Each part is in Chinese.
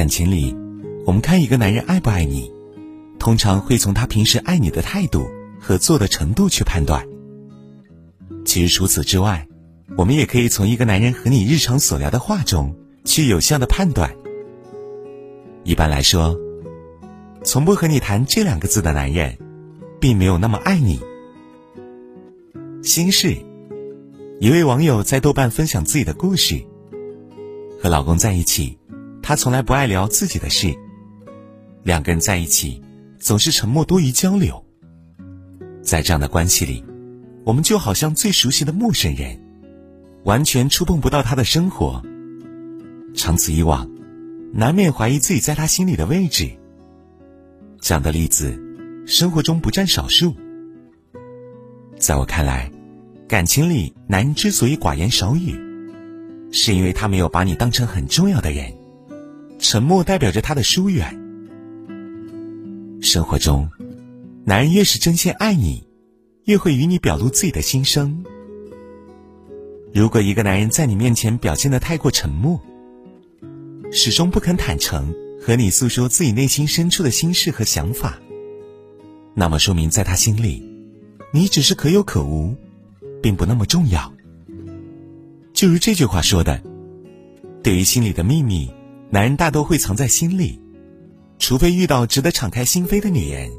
感情里，我们看一个男人爱不爱你，通常会从他平时爱你的态度和做的程度去判断。其实除此之外，我们也可以从一个男人和你日常所聊的话中去有效的判断。一般来说，从不和你谈这两个字的男人，并没有那么爱你。心事，一位网友在豆瓣分享自己的故事。和老公在一起，他从来不爱聊自己的事。两个人在一起，总是沉默多于交流。在这样的关系里，我们就好像最熟悉的陌生人，完全触碰不到他的生活。长此以往，难免怀疑自己在他心里的位置。这样的例子，生活中不占少数。在我看来，感情里男人之所以寡言少语。是因为他没有把你当成很重要的人，沉默代表着他的疏远。生活中，男人越是真心爱你，越会与你表露自己的心声。如果一个男人在你面前表现的太过沉默，始终不肯坦诚和你诉说自己内心深处的心事和想法，那么说明在他心里，你只是可有可无，并不那么重要。就如这句话说的，对于心里的秘密，男人大多会藏在心里，除非遇到值得敞开心扉的女人，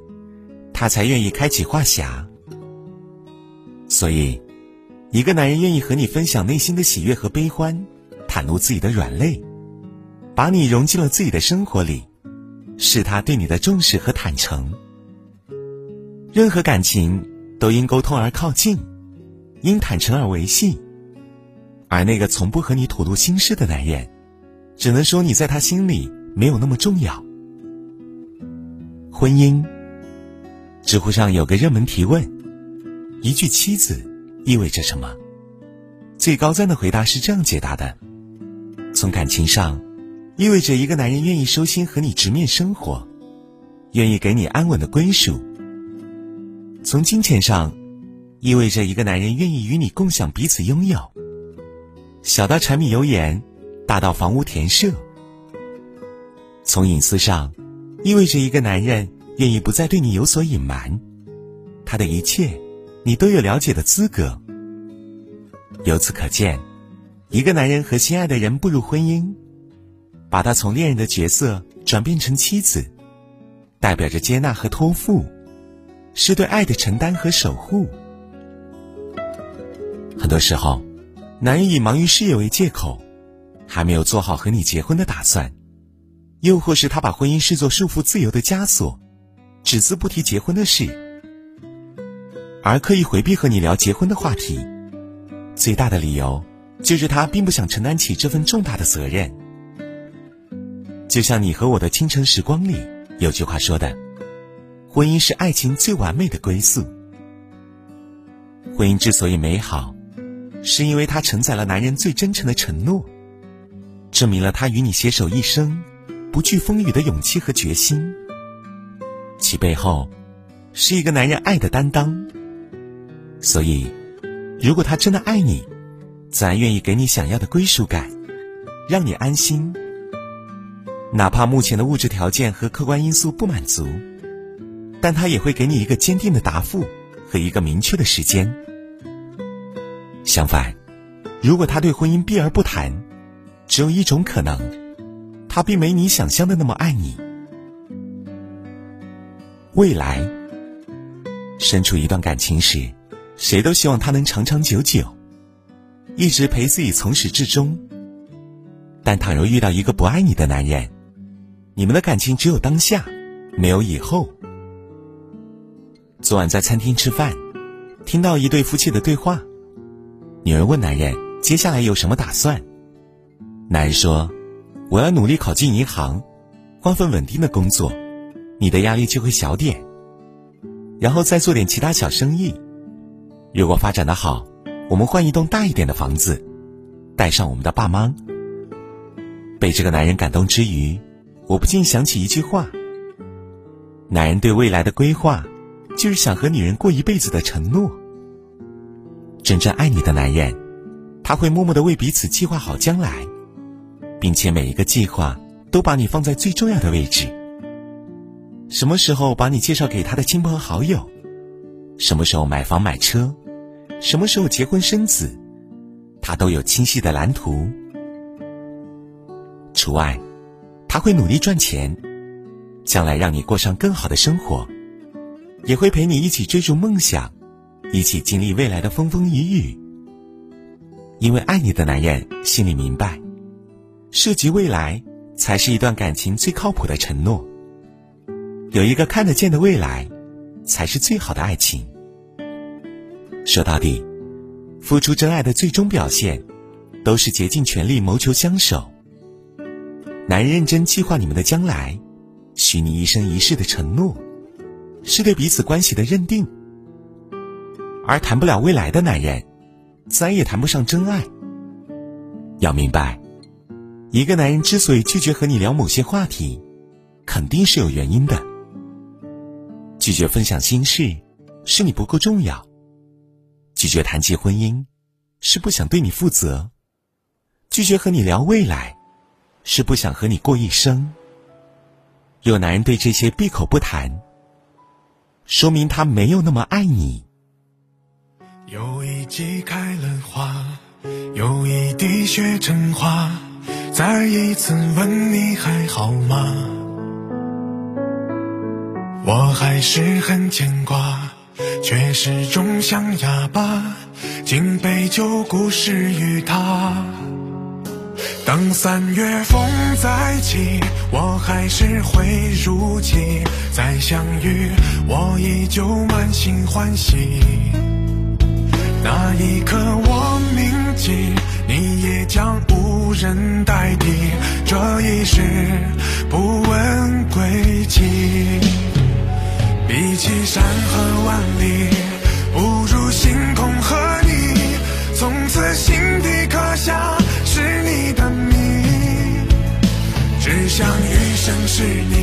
他才愿意开启话匣。所以，一个男人愿意和你分享内心的喜悦和悲欢，袒露自己的软肋，把你融进了自己的生活里，是他对你的重视和坦诚。任何感情都因沟通而靠近，因坦诚而维系。而那个从不和你吐露心事的男人，只能说你在他心里没有那么重要。婚姻，知乎上有个热门提问：一句“妻子”意味着什么？最高赞的回答是这样解答的：从感情上，意味着一个男人愿意收心和你直面生活，愿意给你安稳的归属；从金钱上，意味着一个男人愿意与你共享彼此拥有。小到柴米油盐，大到房屋田舍。从隐私上，意味着一个男人愿意不再对你有所隐瞒，他的一切，你都有了解的资格。由此可见，一个男人和心爱的人步入婚姻，把他从恋人的角色转变成妻子，代表着接纳和托付，是对爱的承担和守护。很多时候。男人以忙于事业为借口，还没有做好和你结婚的打算，又或是他把婚姻视作束缚自由的枷锁，只字不提结婚的事，而刻意回避和你聊结婚的话题。最大的理由就是他并不想承担起这份重大的责任。就像你和我的清晨时光里有句话说的：“婚姻是爱情最完美的归宿。”婚姻之所以美好。是因为它承载了男人最真诚的承诺，证明了他与你携手一生、不惧风雨的勇气和决心。其背后，是一个男人爱的担当。所以，如果他真的爱你，自然愿意给你想要的归属感，让你安心。哪怕目前的物质条件和客观因素不满足，但他也会给你一个坚定的答复和一个明确的时间。相反，如果他对婚姻避而不谈，只有一种可能，他并没你想象的那么爱你。未来，身处一段感情时，谁都希望他能长长久久，一直陪自己从始至终。但倘若遇到一个不爱你的男人，你们的感情只有当下，没有以后。昨晚在餐厅吃饭，听到一对夫妻的对话。女人问男人：“接下来有什么打算？”男人说：“我要努力考进银行，换份稳定的工作，你的压力就会小点。然后再做点其他小生意。如果发展的好，我们换一栋大一点的房子，带上我们的爸妈。”被这个男人感动之余，我不禁想起一句话：男人对未来的规划，就是想和女人过一辈子的承诺。真正爱你的男人，他会默默的为彼此计划好将来，并且每一个计划都把你放在最重要的位置。什么时候把你介绍给他的亲朋好友？什么时候买房买车？什么时候结婚生子？他都有清晰的蓝图。除外，他会努力赚钱，将来让你过上更好的生活，也会陪你一起追逐梦想，一起经历未来的风风雨雨。因为爱你的男人心里明白，涉及未来才是一段感情最靠谱的承诺。有一个看得见的未来，才是最好的爱情。说到底，付出真爱的最终表现，都是竭尽全力谋求相守。男人认真计划你们的将来，许你一生一世的承诺，是对彼此关系的认定。而谈不了未来的男人，再也谈不上真爱。要明白，一个男人之所以拒绝和你聊某些话题，肯定是有原因的。拒绝分享心事，是你不够重要。拒绝谈及婚姻，是不想对你负责；拒绝和你聊未来，是不想和你过一生。有男人对这些闭口不谈，说明他没有那么爱你。有一季开了花，有一滴血成花，再一次问你还好吗？我还是很牵挂。却始终像哑巴，敬杯酒故事与他。当三月风再起，我还是会如期再相遇，我依旧满心欢喜。那一刻我铭记，你也将无人代替，这一世不问归期。比起山河万里，不如星空和你。从此心底刻下是你的名，只想余生是你。